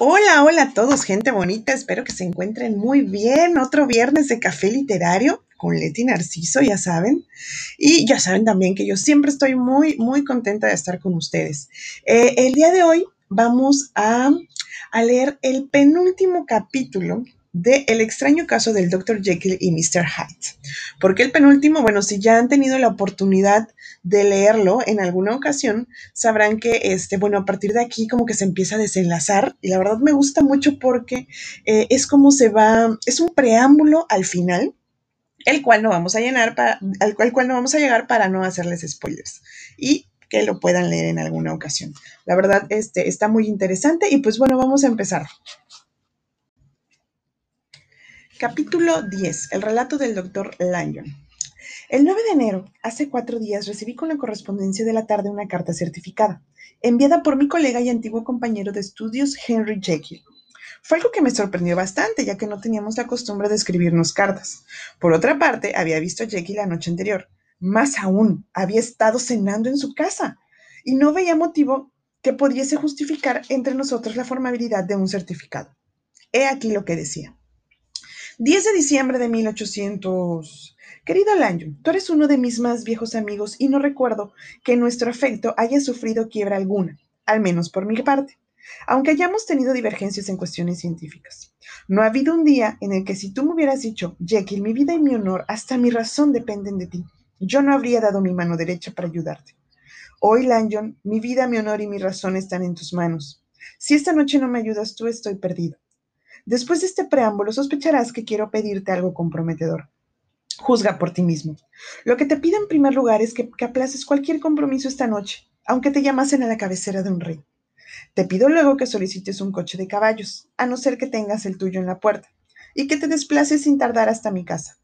Hola, hola a todos, gente bonita. Espero que se encuentren muy bien. Otro viernes de café literario con Leti Narciso, ya saben. Y ya saben también que yo siempre estoy muy, muy contenta de estar con ustedes. Eh, el día de hoy vamos a, a leer el penúltimo capítulo de El extraño caso del Dr. Jekyll y Mr. Hyde. ¿Por qué el penúltimo? Bueno, si ya han tenido la oportunidad de leerlo en alguna ocasión, sabrán que, este, bueno, a partir de aquí como que se empieza a desenlazar y la verdad me gusta mucho porque eh, es como se va, es un preámbulo al final, el cual no vamos a llenar para, al cual, no vamos a llegar para no hacerles spoilers. Y que lo puedan leer en alguna ocasión. La verdad, este está muy interesante y pues bueno, vamos a empezar. Capítulo 10. El relato del doctor Lanyon. El 9 de enero, hace cuatro días, recibí con la correspondencia de la tarde una carta certificada, enviada por mi colega y antiguo compañero de estudios, Henry Jekyll. Fue algo que me sorprendió bastante, ya que no teníamos la costumbre de escribirnos cartas. Por otra parte, había visto a Jekyll la noche anterior. Más aún, había estado cenando en su casa, y no veía motivo que pudiese justificar entre nosotros la formabilidad de un certificado. He aquí lo que decía. 10 de diciembre de 1800. Querido Lanyon, tú eres uno de mis más viejos amigos y no recuerdo que nuestro afecto haya sufrido quiebra alguna, al menos por mi parte, aunque hayamos tenido divergencias en cuestiones científicas. No ha habido un día en el que si tú me hubieras dicho, Jekyll, mi vida y mi honor, hasta mi razón dependen de ti, yo no habría dado mi mano derecha para ayudarte. Hoy, Lanyon, mi vida, mi honor y mi razón están en tus manos. Si esta noche no me ayudas tú, estoy perdido. Después de este preámbulo, sospecharás que quiero pedirte algo comprometedor. Juzga por ti mismo. Lo que te pido en primer lugar es que, aplaces cualquier compromiso esta noche, aunque te llamasen a la cabecera de un rey. Te pido luego que solicites un coche de caballos, a no ser que tengas el tuyo en la puerta, y que te desplaces sin tardar hasta mi casa.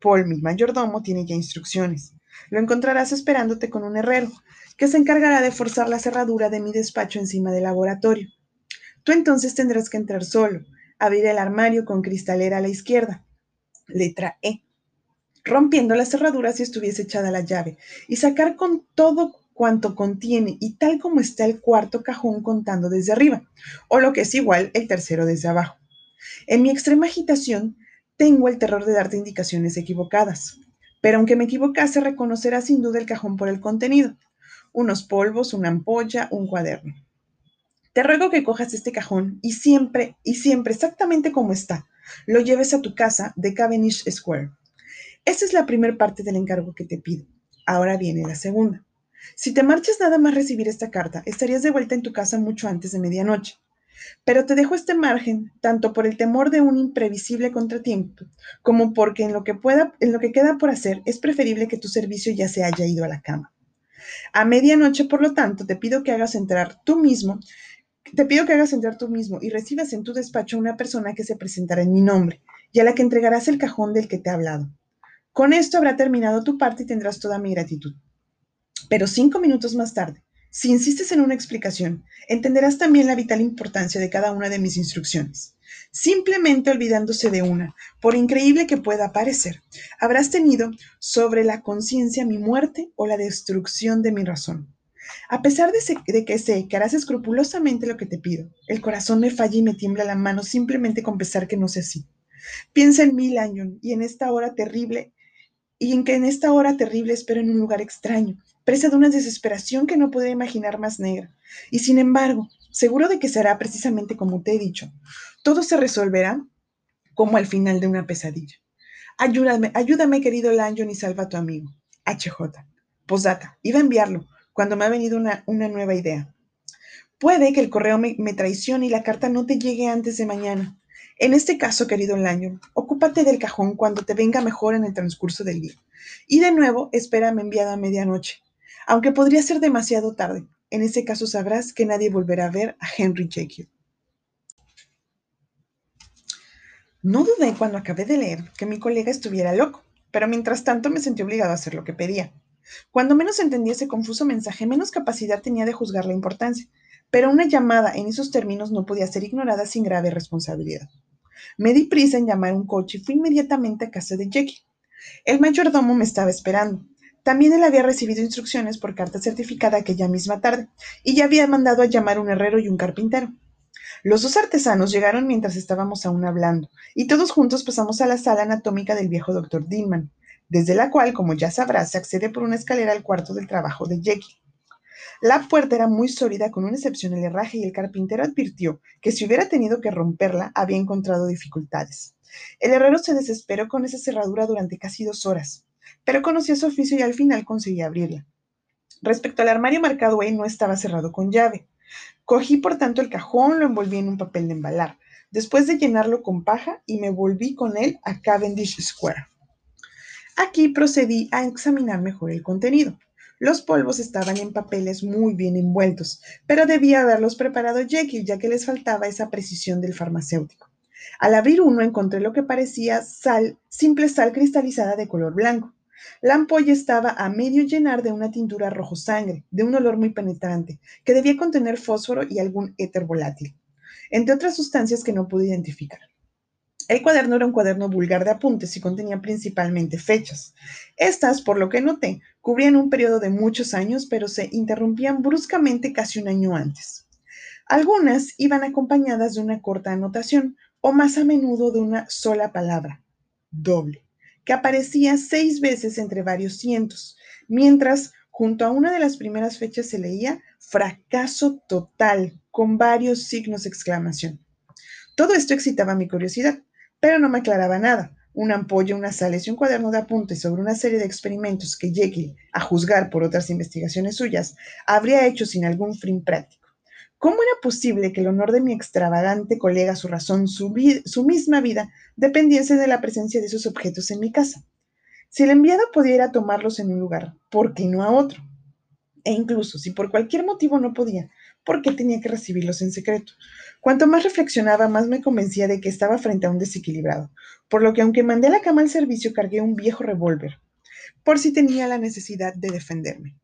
Paul, mi mayordomo, tiene ya instrucciones. Lo encontrarás esperándote con un herrero, que se encargará de forzar la cerradura de mi despacho encima del laboratorio. Tú entonces tendrás que entrar solo, abrir el armario con cristalera a la izquierda, letra E, rompiendo la cerradura si estuviese echada la llave, y sacar con todo cuanto contiene y tal como está el cuarto cajón contando desde arriba, o lo que es igual, el tercero desde abajo. En mi extrema agitación, tengo el terror de darte indicaciones equivocadas, pero aunque me equivocase, reconocerás sin duda el cajón por el contenido. Unos polvos, una ampolla, un cuaderno. Te ruego que cojas este cajón y siempre, y siempre exactamente como está, lo lleves a tu casa de Cavendish Square. Esa es la primera parte del encargo que te pido. Ahora viene la segunda. Si te marchas nada más recibir esta carta, estarías de vuelta en tu casa mucho antes de medianoche. Pero te dejo este margen tanto por el temor de un imprevisible contratiempo, como porque en lo que pueda, en lo que queda por hacer, es preferible que tu servicio ya se haya ido a la cama. A medianoche, por lo tanto, te pido que hagas entrar tú mismo te pido que hagas entrar tú mismo y recibas en tu despacho a una persona que se presentará en mi nombre y a la que entregarás el cajón del que te he hablado. Con esto habrá terminado tu parte y tendrás toda mi gratitud. Pero cinco minutos más tarde, si insistes en una explicación, entenderás también la vital importancia de cada una de mis instrucciones. Simplemente olvidándose de una, por increíble que pueda parecer, habrás tenido sobre la conciencia mi muerte o la destrucción de mi razón. A pesar de, que sé que harás escrupulosamente lo que te pido, el corazón me falla y me tiembla la mano simplemente con pensar que no sé así. Piensa en mí, Lanyon, y en esta hora terrible, y en que en esta hora terrible espero en un lugar extraño, presa de una desesperación que no podría imaginar más negra. Y sin embargo, seguro de que será precisamente como te he dicho. Todo se resolverá como al final de una pesadilla. Ayúdame, ayúdame, querido Lanyon, y salva a tu amigo. HJ. Posdata. Iba a enviarlo, cuando me ha venido una, nueva idea. Puede que el correo me, traicione y la carta no te llegue antes de mañana. En este caso, querido Lanyon, ocúpate del cajón cuando te venga mejor en el transcurso del día. Y de nuevo, espérame enviado a medianoche, aunque podría ser demasiado tarde. En ese caso sabrás que nadie volverá a ver a Henry Jekyll. No dudé cuando acabé de leer que mi colega estuviera loco, pero mientras tanto me sentí obligado a hacer lo que pedía. Cuando menos entendía ese confuso mensaje, menos capacidad tenía de juzgar la importancia, pero una llamada en esos términos no podía ser ignorada sin grave responsabilidad. Me di prisa en llamar un coche y fui inmediatamente a casa de Jackie. El mayordomo me estaba esperando. También él había recibido instrucciones por carta certificada aquella misma tarde y ya había mandado a llamar un herrero y un carpintero. Los dos artesanos llegaron mientras estábamos aún hablando, y todos juntos pasamos a la sala anatómica del viejo doctor Dinman, desde la cual, como ya sabrás, se accede por una escalera al cuarto del trabajo de Jekyll. La puerta era muy sólida con un excepcional herraje y el carpintero advirtió que si hubiera tenido que romperla había encontrado dificultades. El herrero se desesperó con esa cerradura durante casi dos horas, pero conocía su oficio y al final conseguía abrirla. Respecto al armario marcado E, no estaba cerrado con llave. Cogí por tanto el cajón, lo envolví en un papel de embalar, después de llenarlo con paja y me volví con él a Cavendish Square. Aquí procedí a examinar mejor el contenido. Los polvos estaban en papeles muy bien envueltos, pero debía haberlos preparado Jekyll, ya que les faltaba esa precisión del farmacéutico. Al abrir uno encontré lo que parecía sal, simple sal cristalizada de color blanco. La ampolla estaba a medio llenar de una tintura rojo sangre, de un olor muy penetrante, que debía contener fósforo y algún éter volátil, entre otras sustancias que no pude identificar. El cuaderno era un cuaderno vulgar de apuntes y contenía principalmente fechas. Estas, por lo que noté, cubrían un periodo de muchos años, pero se interrumpían bruscamente casi un año antes. Algunas iban acompañadas de una corta anotación, o más a menudo de una sola palabra, doble, que aparecía seis veces entre varios cientos, mientras junto a una de las primeras fechas se leía fracaso total, con varios signos de exclamación. Todo esto excitaba mi curiosidad, pero no me aclaraba nada. Una ampolla, unas sales y un cuaderno de apuntes sobre una serie de experimentos que Jekyll, a juzgar por otras investigaciones suyas, habría hecho sin algún fin práctico. ¿Cómo era posible que el honor de mi extravagante colega, su razón, su, misma vida, dependiese de la presencia de esos objetos en mi casa? Si el enviado pudiera tomarlos en un lugar, ¿por qué no a otro? E incluso si por cualquier motivo no podía, ¿por qué tenía que recibirlos en secreto? Cuanto más reflexionaba, más me convencía de que estaba frente a un desequilibrado, por lo que aunque mandé a la cama al servicio, cargué un viejo revólver, por si tenía la necesidad de defenderme.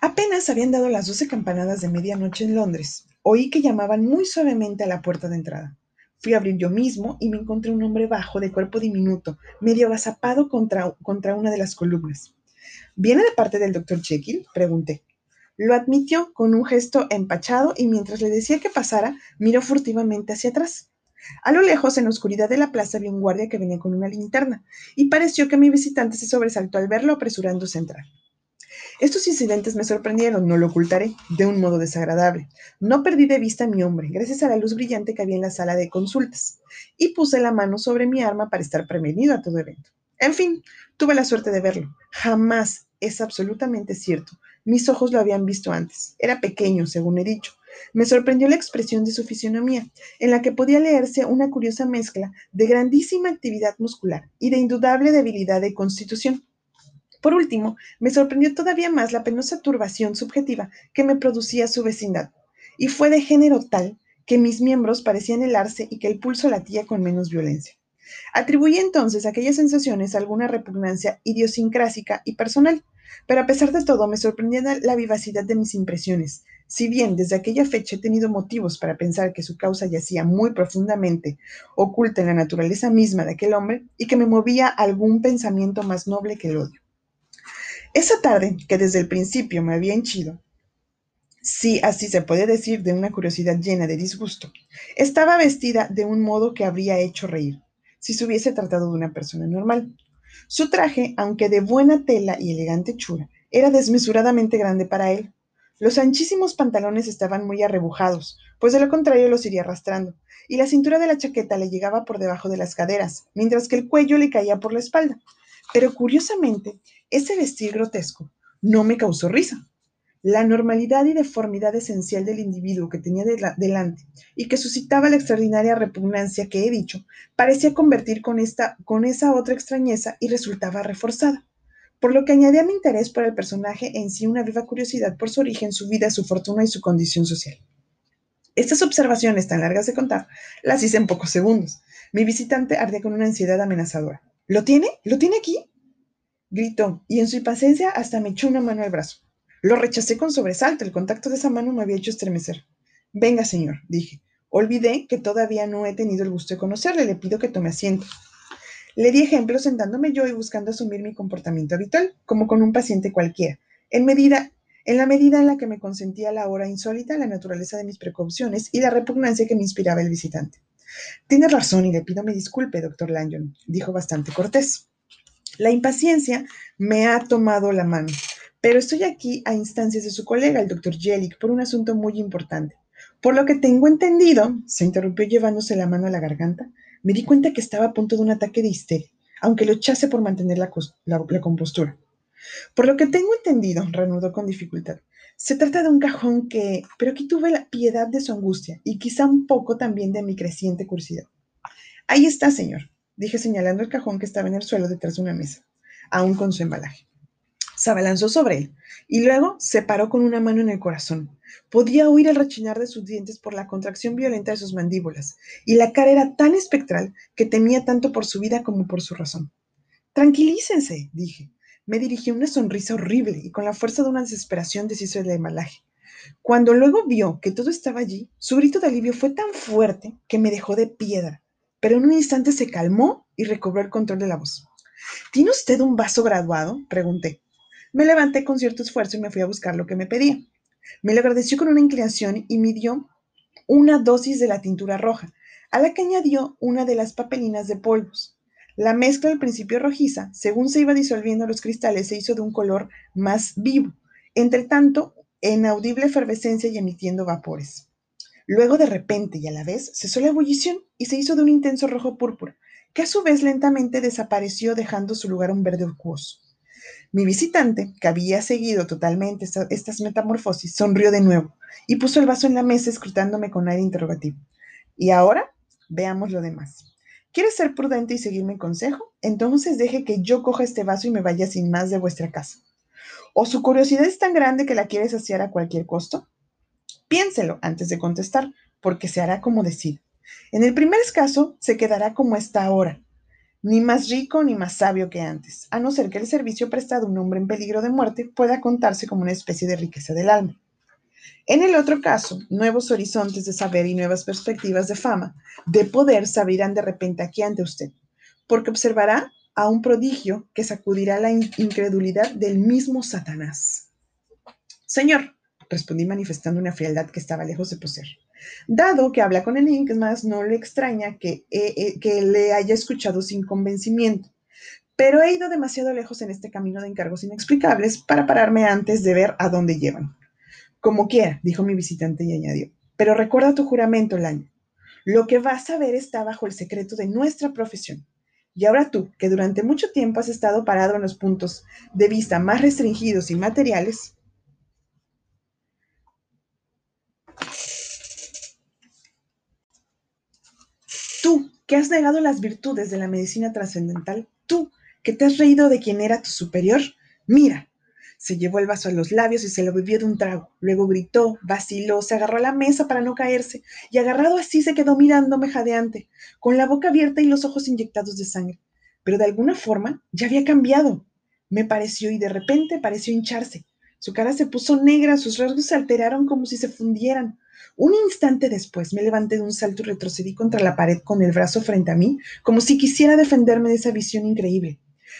Apenas habían dado las doce campanadas de medianoche en Londres. Oí que llamaban muy suavemente a la puerta de entrada. Fui a abrir yo mismo y me encontré un hombre bajo, de cuerpo diminuto, medio agazapado contra, contra una de las columnas. ¿Viene de parte del doctor Jekyll? Pregunté. Lo admitió con un gesto empachado y mientras le decía que pasara, miró furtivamente hacia atrás. A lo lejos, en la oscuridad de la plaza, vi un guardia que venía con una linterna, y pareció que mi visitante se sobresaltó al verlo apresurándose a entrar. Estos incidentes me sorprendieron, no lo ocultaré, de un modo desagradable. No perdí de vista a mi hombre, gracias a la luz brillante que había en la sala de consultas, y puse la mano sobre mi arma para estar prevenido a todo evento. En fin, tuve la suerte de verlo. Jamás, es absolutamente cierto, mis ojos lo habían visto antes. Era pequeño, según he dicho. Me sorprendió la expresión de su fisionomía, en la que podía leerse una curiosa mezcla de grandísima actividad muscular y de indudable debilidad de constitución. Por último, me sorprendió todavía más la penosa turbación subjetiva que me producía su vecindad, y fue de género tal que mis miembros parecían helarse y que el pulso latía con menos violencia. Atribuí entonces a aquellas sensaciones alguna repugnancia idiosincrásica y personal, pero a pesar de todo me sorprendía la vivacidad de mis impresiones, si bien desde aquella fecha he tenido motivos para pensar que su causa yacía muy profundamente oculta en la naturaleza misma de aquel hombre y que me movía algún pensamiento más noble que el odio. Esa tarde, que desde el principio me había henchido, si así se puede decir de una curiosidad llena de disgusto, estaba vestida de un modo que habría hecho reír, si se hubiese tratado de una persona normal. Su traje, aunque de buena tela y elegante hechura, era desmesuradamente grande para él. Los anchísimos pantalones estaban muy arrebujados, pues de lo contrario los iría arrastrando, y la cintura de la chaqueta le llegaba por debajo de las caderas, mientras que el cuello le caía por la espalda. Pero curiosamente, ese vestir grotesco no me causó risa. La normalidad y deformidad esencial del individuo que tenía delante y que suscitaba la extraordinaria repugnancia que he dicho, parecía convertir con, esta, con esa otra extrañeza y resultaba reforzada, por lo que añadía mi interés por el personaje en sí una viva curiosidad por su origen, su vida, su fortuna y su condición social. Estas observaciones tan largas de contar las hice en pocos segundos. Mi visitante ardía con una ansiedad amenazadora. ¿Lo tiene? ¿Lo tiene aquí? gritó, y en su impaciencia hasta me echó una mano al brazo. Lo rechacé con sobresalto, el contacto de esa mano me había hecho estremecer. Venga, señor, dije. Olvidé que todavía no he tenido el gusto de conocerle, le pido que tome asiento. Le di ejemplo sentándome yo y buscando asumir mi comportamiento habitual, como con un paciente cualquiera, en medida en la medida en la que me consentía la hora insólita, la naturaleza de mis precauciones y la repugnancia que me inspiraba el visitante. Tiene razón y le pido mi disculpe, doctor Lanyon, dijo bastante cortés. La impaciencia me ha tomado la mano, pero estoy aquí a instancias de su colega, el doctor Jellick, por un asunto muy importante. Por lo que tengo entendido, se interrumpió llevándose la mano a la garganta, me di cuenta que estaba a punto de un ataque de histeria, aunque lo echase por mantener la, la compostura. Por lo que tengo entendido, reanudó con dificultad, se trata de un cajón que, pero aquí tuve la piedad de su angustia y quizá un poco también de mi creciente curiosidad. Ahí está, señor, dije señalando el cajón que estaba en el suelo detrás de una mesa, aún con su embalaje. Se abalanzó sobre él y luego se paró con una mano en el corazón. Podía oír el rechinar de sus dientes por la contracción violenta de sus mandíbulas, y la cara era tan espectral que temía tanto por su vida como por su razón. Tranquilícense, dije. Me dirigí una sonrisa horrible y con la fuerza de una desesperación deshizo el embalaje. Cuando luego vio que todo estaba allí, su grito de alivio fue tan fuerte que me dejó de piedra, pero en un instante se calmó y recobró el control de la voz. ¿Tiene usted un vaso graduado? pregunté. Me levanté con cierto esfuerzo y me fui a buscar lo que me pedía. Me lo agradeció con una inclinación y me dio una dosis de la tintura roja, a la que añadió una de las papelinas de polvos. La mezcla al principio rojiza, según se iba disolviendo los cristales, se hizo de un color más vivo, entre tanto, en audible efervescencia y emitiendo vapores. Luego, de repente y a la vez, cesó la ebullición y se hizo de un intenso rojo púrpura, que a su vez lentamente desapareció dejando su lugar un verde oscuroso. Mi visitante, que había seguido totalmente estas metamorfosis, sonrió de nuevo y puso el vaso en la mesa escrutándome con aire interrogativo. Y ahora veamos lo demás. ¿Quieres ser prudente y seguir mi consejo? Entonces deje que yo coja este vaso y me vaya sin más de vuestra casa. ¿O su curiosidad es tan grande que la quiere saciar a cualquier costo? Piénselo antes de contestar, porque se hará como decida. En el primer caso, se quedará como está ahora, ni más rico ni más sabio que antes, a no ser que el servicio prestado a un hombre en peligro de muerte pueda contarse como una especie de riqueza del alma. En el otro caso, nuevos horizontes de saber y nuevas perspectivas de fama, de poder, se abrirán de repente aquí ante usted, porque observará a un prodigio que sacudirá la incredulidad del mismo Satanás. Señor, respondí manifestando una frialdad que estaba lejos de poseer. Dado que habla con el más no le extraña que, eh, eh, que le haya escuchado sin convencimiento, pero he ido demasiado lejos en este camino de encargos inexplicables para pararme antes de ver a dónde llevan. Como quiera, dijo mi visitante y añadió. Pero recuerda tu juramento, Laño. Lo que vas a ver está bajo el secreto de nuestra profesión. Y ahora tú, que durante mucho tiempo has estado parado en los puntos de vista más restringidos y materiales, tú, que has negado las virtudes de la medicina trascendental, tú, que te has reído de quien era tu superior, mira, se llevó el vaso a los labios y se lo bebió de un trago. Luego gritó, vaciló, se agarró a la mesa para no caerse y agarrado así se quedó mirándome jadeante, con la boca abierta y los ojos inyectados de sangre. Pero de alguna forma ya había cambiado. Me pareció y de repente pareció hincharse. Su cara se puso negra, sus rasgos se alteraron como si se fundieran. Un instante después me levanté de un salto y retrocedí contra la pared con el brazo frente a mí, como si quisiera defenderme de esa visión increíble.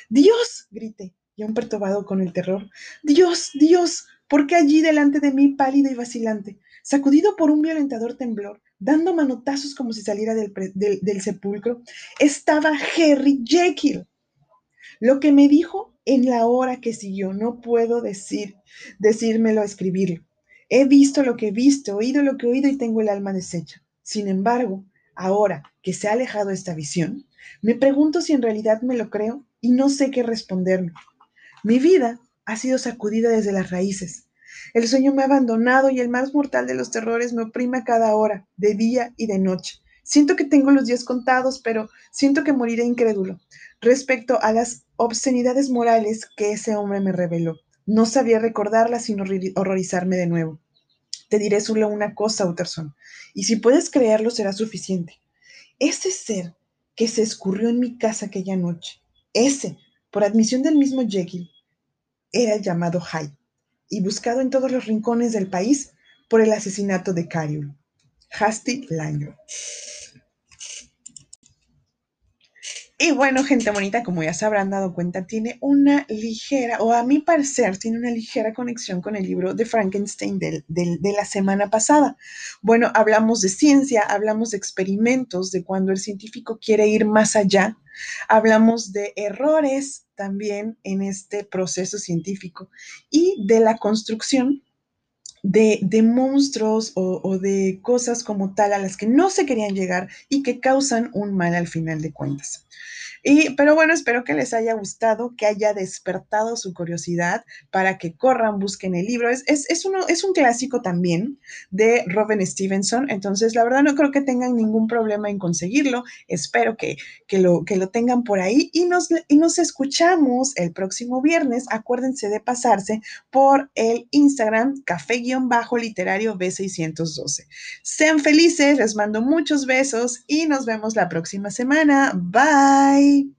Dios, grité y aún perturbado con el terror. Dios, Dios, ¿por qué allí delante de mí, pálido y vacilante, sacudido por un violentador temblor, dando manotazos como si saliera del, del sepulcro, estaba Harry Jekyll? Lo que me dijo en la hora que siguió, no puedo decir, decírmelo, escribirlo. He visto lo que he visto, oído lo que he oído y tengo el alma deshecha. Sin embargo, ahora que se ha alejado esta visión, me pregunto si en realidad me lo creo y no sé qué responderme. Mi vida ha sido sacudida desde las raíces. El sueño me ha abandonado y el más mortal de los terrores me oprime a cada hora, de día y de noche. Siento que tengo los días contados, pero siento que moriré incrédulo. Respecto a las obscenidades morales que ese hombre me reveló, no sabía recordarlas sin horrorizarme de nuevo. Te diré solo una cosa, Utterson, y si puedes creerlo será suficiente. Ese ser que se escurrió en mi casa aquella noche, ese, por admisión del mismo Jekyll, era llamado Hyde y buscado en todos los rincones del país por el asesinato de Cariol. Hasty Lanyon. Y bueno, gente bonita, como ya se habrán dado cuenta, tiene una ligera, o a mi parecer, tiene una ligera conexión con el libro de Frankenstein del, de la semana pasada. Bueno, hablamos de ciencia, hablamos de experimentos, de cuando el científico quiere ir más allá, hablamos de errores también en este proceso científico y de la construcción de, monstruos o, o, de cosas como tal a las que no se querían llegar y que causan un mal al final de cuentas. Y, pero bueno, espero que les haya gustado, que haya despertado su curiosidad para que corran, busquen el libro. Es, es, uno, es un clásico también de Robin Stevenson, entonces la verdad no creo que tengan ningún problema en conseguirlo. Espero que, que, lo, que lo tengan por ahí y nos, y nos escuchamos el próximo viernes. Acuérdense de pasarse por el Instagram bajo literario B612. Sean felices, les mando muchos besos y nos vemos la próxima semana. Bye.